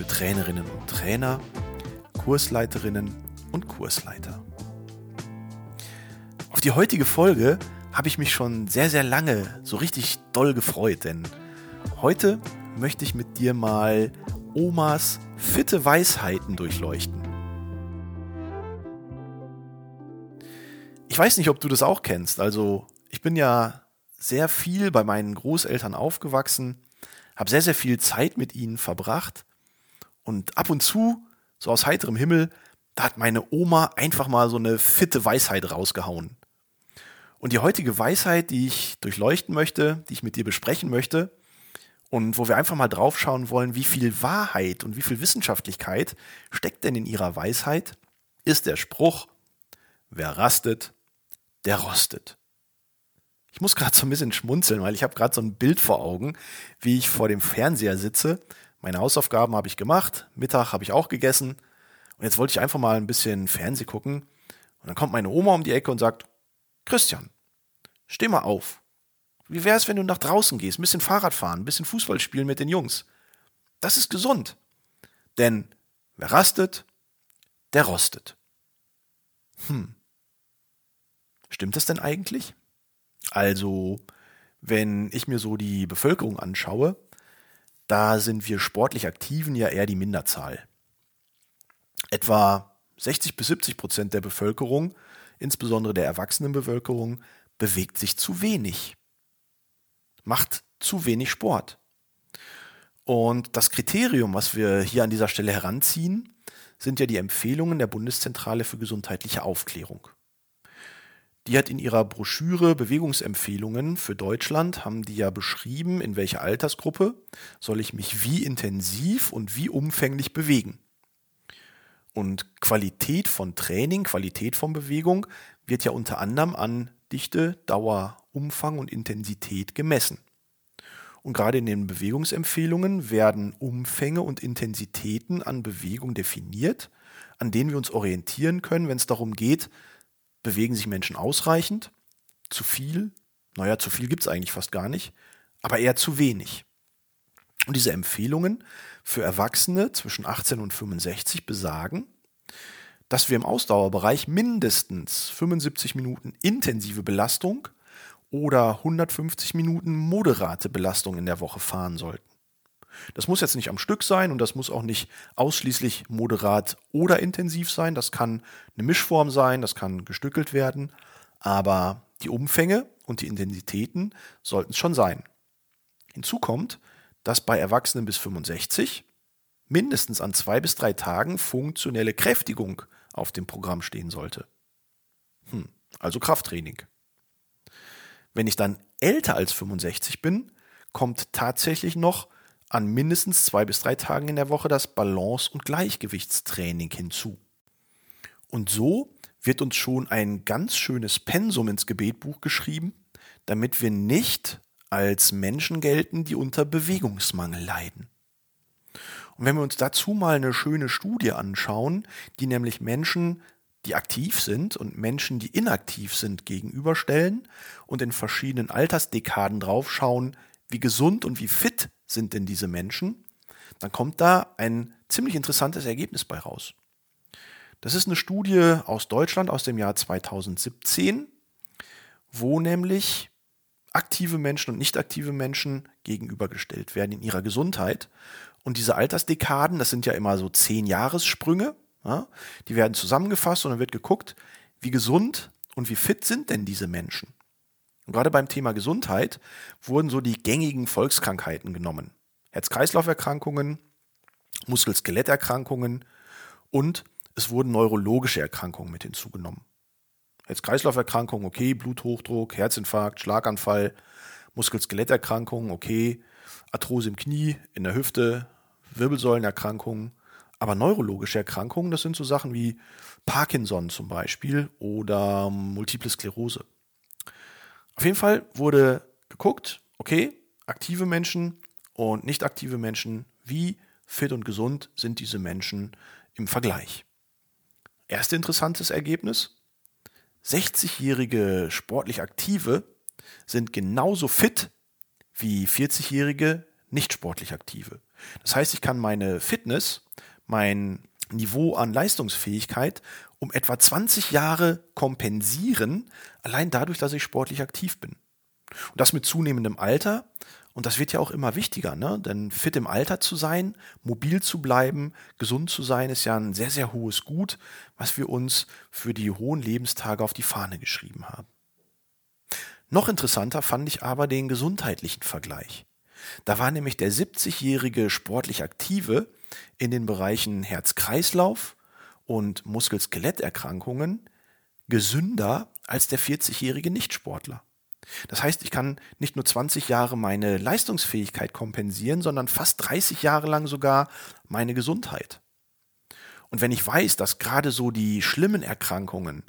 für Trainerinnen und Trainer, Kursleiterinnen und Kursleiter. Auf die heutige Folge habe ich mich schon sehr, sehr lange so richtig doll gefreut, denn heute möchte ich mit dir mal Omas fitte Weisheiten durchleuchten. Ich weiß nicht, ob du das auch kennst. Also, ich bin ja sehr viel bei meinen Großeltern aufgewachsen, habe sehr, sehr viel Zeit mit ihnen verbracht und ab und zu, so aus heiterem Himmel, da hat meine Oma einfach mal so eine fitte Weisheit rausgehauen. Und die heutige Weisheit, die ich durchleuchten möchte, die ich mit dir besprechen möchte und wo wir einfach mal draufschauen wollen, wie viel Wahrheit und wie viel Wissenschaftlichkeit steckt denn in ihrer Weisheit, ist der Spruch, wer rastet, der rostet. Ich muss gerade so ein bisschen schmunzeln, weil ich habe gerade so ein Bild vor Augen, wie ich vor dem Fernseher sitze. Meine Hausaufgaben habe ich gemacht, Mittag habe ich auch gegessen und jetzt wollte ich einfach mal ein bisschen Fernseh gucken. Und dann kommt meine Oma um die Ecke und sagt, Christian, steh mal auf. Wie wäre es, wenn du nach draußen gehst, ein bisschen Fahrrad fahren, ein bisschen Fußball spielen mit den Jungs? Das ist gesund. Denn wer rastet, der rostet. Hm. Stimmt das denn eigentlich? Also, wenn ich mir so die Bevölkerung anschaue, da sind wir sportlich Aktiven ja eher die Minderzahl. Etwa 60 bis 70 Prozent der Bevölkerung, insbesondere der Erwachsenenbevölkerung, bewegt sich zu wenig, macht zu wenig Sport. Und das Kriterium, was wir hier an dieser Stelle heranziehen, sind ja die Empfehlungen der Bundeszentrale für gesundheitliche Aufklärung. Die hat in ihrer Broschüre Bewegungsempfehlungen für Deutschland, haben die ja beschrieben, in welcher Altersgruppe soll ich mich wie intensiv und wie umfänglich bewegen. Und Qualität von Training, Qualität von Bewegung wird ja unter anderem an Dichte, Dauer, Umfang und Intensität gemessen. Und gerade in den Bewegungsempfehlungen werden Umfänge und Intensitäten an Bewegung definiert, an denen wir uns orientieren können, wenn es darum geht, bewegen sich Menschen ausreichend, zu viel, naja, zu viel gibt es eigentlich fast gar nicht, aber eher zu wenig. Und diese Empfehlungen für Erwachsene zwischen 18 und 65 besagen, dass wir im Ausdauerbereich mindestens 75 Minuten intensive Belastung oder 150 Minuten moderate Belastung in der Woche fahren sollten. Das muss jetzt nicht am Stück sein und das muss auch nicht ausschließlich moderat oder intensiv sein. Das kann eine Mischform sein, das kann gestückelt werden, aber die Umfänge und die Intensitäten sollten es schon sein. Hinzu kommt, dass bei Erwachsenen bis 65 mindestens an zwei bis drei Tagen funktionelle Kräftigung auf dem Programm stehen sollte. Hm, also Krafttraining. Wenn ich dann älter als 65 bin, kommt tatsächlich noch an mindestens zwei bis drei Tagen in der Woche das Balance- und Gleichgewichtstraining hinzu. Und so wird uns schon ein ganz schönes Pensum ins Gebetbuch geschrieben, damit wir nicht als Menschen gelten, die unter Bewegungsmangel leiden. Und wenn wir uns dazu mal eine schöne Studie anschauen, die nämlich Menschen, die aktiv sind und Menschen, die inaktiv sind, gegenüberstellen und in verschiedenen Altersdekaden draufschauen, wie gesund und wie fit sind denn diese Menschen, dann kommt da ein ziemlich interessantes Ergebnis bei raus. Das ist eine Studie aus Deutschland aus dem Jahr 2017, wo nämlich aktive Menschen und nicht aktive Menschen gegenübergestellt werden in ihrer Gesundheit. Und diese Altersdekaden, das sind ja immer so zehn Jahressprünge, ja, die werden zusammengefasst und dann wird geguckt, wie gesund und wie fit sind denn diese Menschen. Und gerade beim Thema Gesundheit wurden so die gängigen Volkskrankheiten genommen. Herz-Kreislauf-Erkrankungen, Muskel-Skeletterkrankungen und es wurden neurologische Erkrankungen mit hinzugenommen. Herz-Kreislauf-Erkrankungen, okay, Bluthochdruck, Herzinfarkt, Schlaganfall, Muskel-Skeletterkrankungen, okay, Arthrose im Knie, in der Hüfte, Wirbelsäulenerkrankungen, Aber neurologische Erkrankungen, das sind so Sachen wie Parkinson zum Beispiel oder Multiple Sklerose. Auf jeden Fall wurde geguckt, okay, aktive Menschen und nicht aktive Menschen, wie fit und gesund sind diese Menschen im Vergleich. Erste interessantes Ergebnis. 60-jährige sportlich Aktive sind genauso fit wie 40-jährige nicht sportlich Aktive. Das heißt, ich kann meine Fitness, mein Niveau an Leistungsfähigkeit um etwa 20 Jahre kompensieren, allein dadurch, dass ich sportlich aktiv bin. Und das mit zunehmendem Alter. Und das wird ja auch immer wichtiger, ne? Denn fit im Alter zu sein, mobil zu bleiben, gesund zu sein, ist ja ein sehr, sehr hohes Gut, was wir uns für die hohen Lebenstage auf die Fahne geschrieben haben. Noch interessanter fand ich aber den gesundheitlichen Vergleich. Da war nämlich der 70-jährige sportlich Aktive in den Bereichen Herz-Kreislauf und Muskel-Skeletterkrankungen gesünder als der 40-jährige Nichtsportler. Das heißt, ich kann nicht nur 20 Jahre meine Leistungsfähigkeit kompensieren, sondern fast 30 Jahre lang sogar meine Gesundheit. Und wenn ich weiß, dass gerade so die schlimmen Erkrankungen,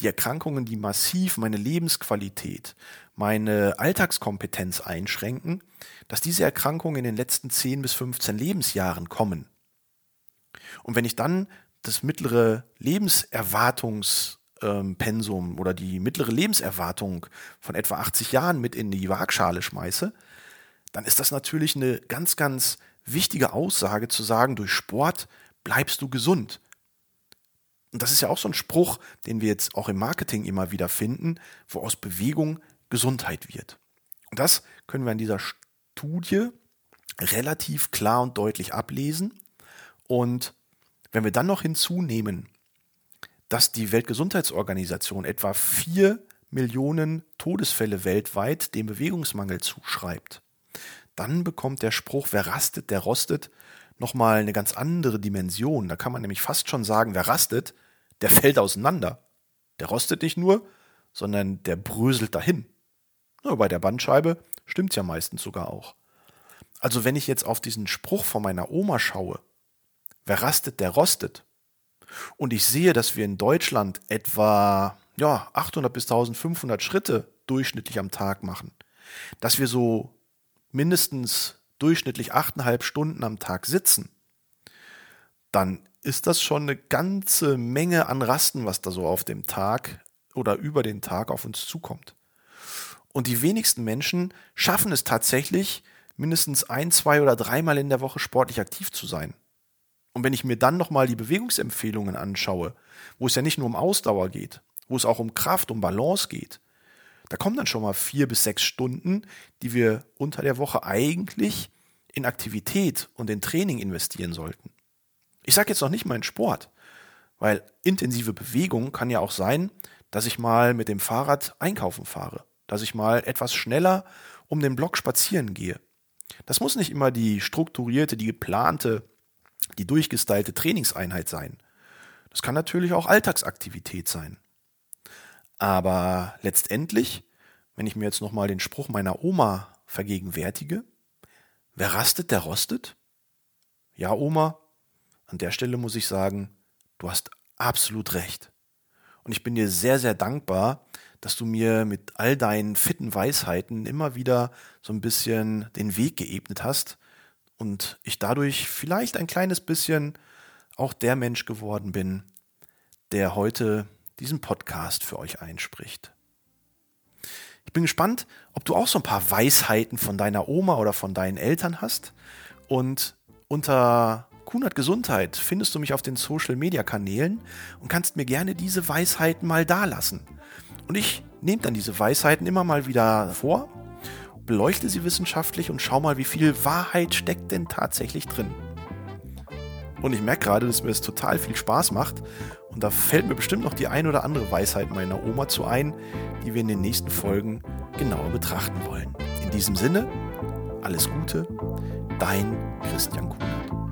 die Erkrankungen, die massiv meine Lebensqualität, meine Alltagskompetenz einschränken, dass diese Erkrankungen in den letzten 10 bis 15 Lebensjahren kommen. Und wenn ich dann das mittlere Lebenserwartungs ähm, oder die mittlere Lebenserwartung von etwa 80 Jahren mit in die Waagschale schmeiße, dann ist das natürlich eine ganz, ganz wichtige Aussage zu sagen, durch Sport bleibst du gesund. Und das ist ja auch so ein Spruch, den wir jetzt auch im Marketing immer wieder finden, wo aus Bewegung Gesundheit wird. Und das können wir in dieser Studie relativ klar und deutlich ablesen. Und wenn wir dann noch hinzunehmen, dass die Weltgesundheitsorganisation etwa vier Millionen Todesfälle weltweit dem Bewegungsmangel zuschreibt, dann bekommt der Spruch, wer rastet, der rostet, nochmal eine ganz andere Dimension. Da kann man nämlich fast schon sagen, wer rastet, der fällt auseinander. Der rostet nicht nur, sondern der bröselt dahin. Nur bei der Bandscheibe stimmt es ja meistens sogar auch. Also wenn ich jetzt auf diesen Spruch von meiner Oma schaue, wer rastet, der rostet, und ich sehe, dass wir in Deutschland etwa ja, 800 bis 1500 Schritte durchschnittlich am Tag machen, dass wir so mindestens durchschnittlich achteinhalb Stunden am Tag sitzen, dann ist das schon eine ganze Menge an Rasten, was da so auf dem Tag oder über den Tag auf uns zukommt. Und die wenigsten Menschen schaffen es tatsächlich, mindestens ein, zwei oder dreimal in der Woche sportlich aktiv zu sein. Und wenn ich mir dann nochmal die Bewegungsempfehlungen anschaue, wo es ja nicht nur um Ausdauer geht, wo es auch um Kraft, um Balance geht, da kommen dann schon mal vier bis sechs Stunden, die wir unter der Woche eigentlich in Aktivität und in Training investieren sollten. Ich sage jetzt noch nicht mal in Sport, weil intensive Bewegung kann ja auch sein, dass ich mal mit dem Fahrrad einkaufen fahre, dass ich mal etwas schneller um den Block spazieren gehe. Das muss nicht immer die strukturierte, die geplante die durchgestylte Trainingseinheit sein. Das kann natürlich auch Alltagsaktivität sein. Aber letztendlich, wenn ich mir jetzt nochmal den Spruch meiner Oma vergegenwärtige, wer rastet, der rostet? Ja, Oma, an der Stelle muss ich sagen, du hast absolut recht. Und ich bin dir sehr, sehr dankbar, dass du mir mit all deinen fitten Weisheiten immer wieder so ein bisschen den Weg geebnet hast, und ich dadurch vielleicht ein kleines bisschen auch der Mensch geworden bin, der heute diesen Podcast für euch einspricht. Ich bin gespannt, ob du auch so ein paar Weisheiten von deiner Oma oder von deinen Eltern hast. Und unter Kunert Gesundheit findest du mich auf den Social Media Kanälen und kannst mir gerne diese Weisheiten mal dalassen. Und ich nehme dann diese Weisheiten immer mal wieder vor beleuchte sie wissenschaftlich und schau mal, wie viel Wahrheit steckt denn tatsächlich drin. Und ich merke gerade, dass mir das total viel Spaß macht. Und da fällt mir bestimmt noch die ein oder andere Weisheit meiner Oma zu ein, die wir in den nächsten Folgen genauer betrachten wollen. In diesem Sinne, alles Gute, dein Christian Kuhnert.